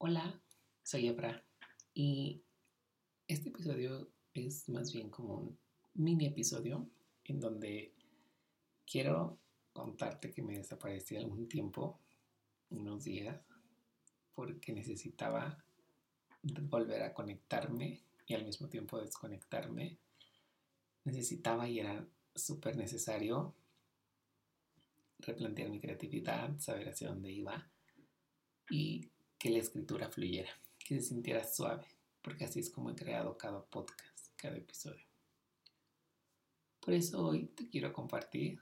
Hola, soy Ebra y este episodio es más bien como un mini episodio en donde quiero contarte que me desaparecí algún tiempo, unos días, porque necesitaba volver a conectarme y al mismo tiempo desconectarme. Necesitaba y era súper necesario replantear mi creatividad, saber hacia dónde iba y que la escritura fluyera, que se sintiera suave, porque así es como he creado cada podcast, cada episodio. Por eso hoy te quiero compartir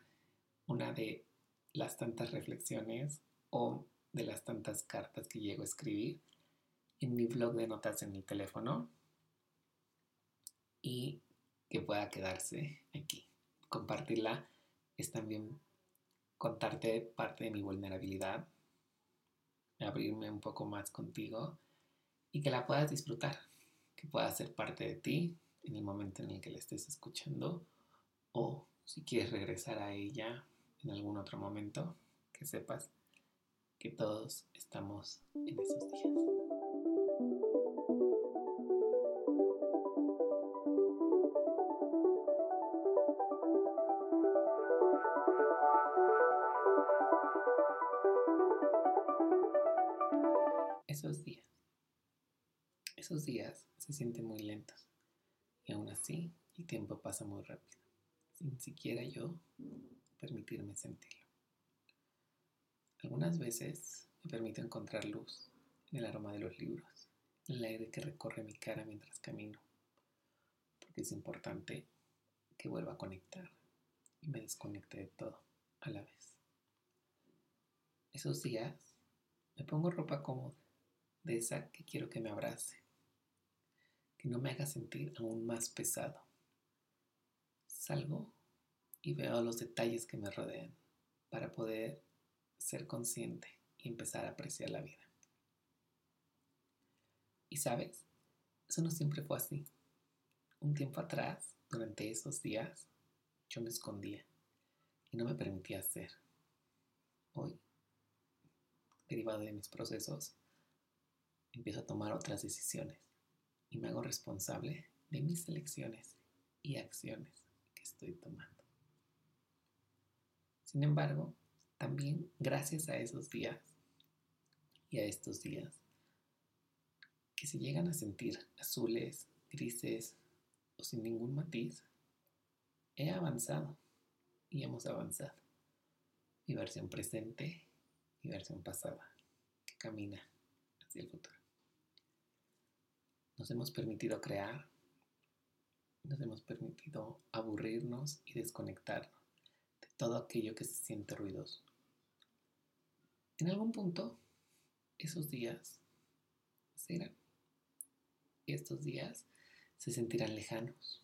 una de las tantas reflexiones o de las tantas cartas que llego a escribir en mi blog de notas en el teléfono y que pueda quedarse aquí. Compartirla es también contarte parte de mi vulnerabilidad, abrirme un poco más contigo y que la puedas disfrutar, que pueda ser parte de ti en el momento en el que la estés escuchando o si quieres regresar a ella en algún otro momento, que sepas que todos estamos en esos días. Esos días. Esos días se sienten muy lentos y aún así el tiempo pasa muy rápido, sin siquiera yo permitirme sentirlo. Algunas veces me permito encontrar luz en el aroma de los libros, en el aire que recorre mi cara mientras camino, porque es importante que vuelva a conectar y me desconecte de todo a la vez. Esos días me pongo ropa cómoda de esa que quiero que me abrace, que no me haga sentir aún más pesado. Salgo y veo los detalles que me rodean para poder ser consciente y empezar a apreciar la vida. Y sabes, eso no siempre fue así. Un tiempo atrás, durante esos días, yo me escondía y no me permitía hacer. Hoy, derivado de mis procesos, empiezo a tomar otras decisiones y me hago responsable de mis elecciones y acciones que estoy tomando. Sin embargo, también gracias a esos días y a estos días que se llegan a sentir azules, grises o sin ningún matiz, he avanzado y hemos avanzado. Mi versión presente, mi versión pasada, que camina hacia el futuro. Nos hemos permitido crear, nos hemos permitido aburrirnos y desconectarnos de todo aquello que se siente ruidoso. En algún punto, esos días serán. Y estos días se sentirán lejanos.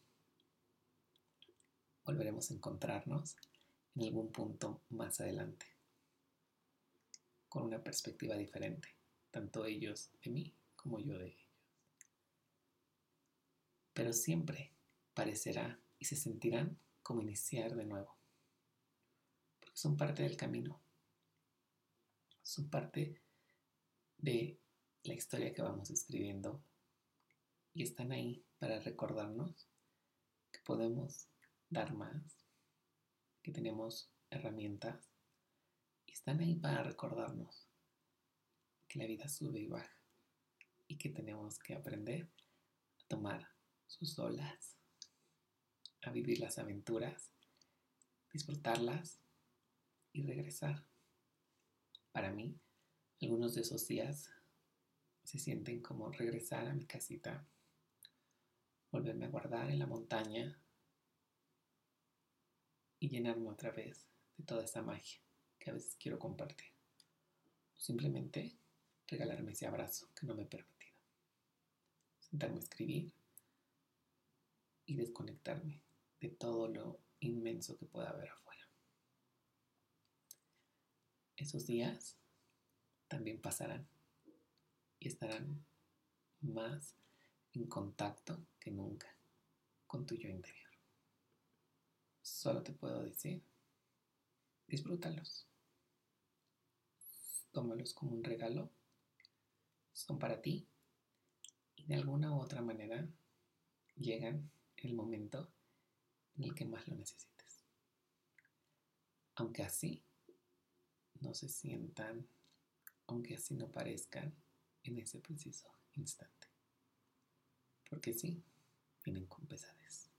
Volveremos a encontrarnos en algún punto más adelante, con una perspectiva diferente, tanto ellos de mí como yo de ellos pero siempre parecerá y se sentirán como iniciar de nuevo, porque son parte del camino, son parte de la historia que vamos escribiendo. Y están ahí para recordarnos que podemos dar más, que tenemos herramientas. Y están ahí para recordarnos que la vida sube y baja y que tenemos que aprender a tomar sus olas, a vivir las aventuras, disfrutarlas y regresar. Para mí, algunos de esos días se sienten como regresar a mi casita, volverme a guardar en la montaña y llenarme otra vez de toda esa magia que a veces quiero compartir. Simplemente regalarme ese abrazo que no me he permitido. Sentarme a escribir y desconectarme de todo lo inmenso que pueda haber afuera. Esos días también pasarán y estarán más en contacto que nunca con tu yo interior. Solo te puedo decir, disfrútalos. Tómalos como un regalo, son para ti y de alguna u otra manera llegan el momento en el que más lo necesites. Aunque así no se sientan, aunque así no parezcan en ese preciso instante. Porque sí, vienen con pesadez.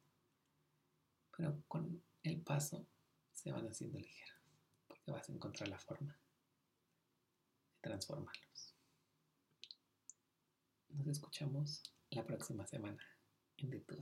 Pero con el paso se van haciendo ligeros, porque vas a encontrar la forma de transformarlos. Nos escuchamos la próxima semana en De Tu.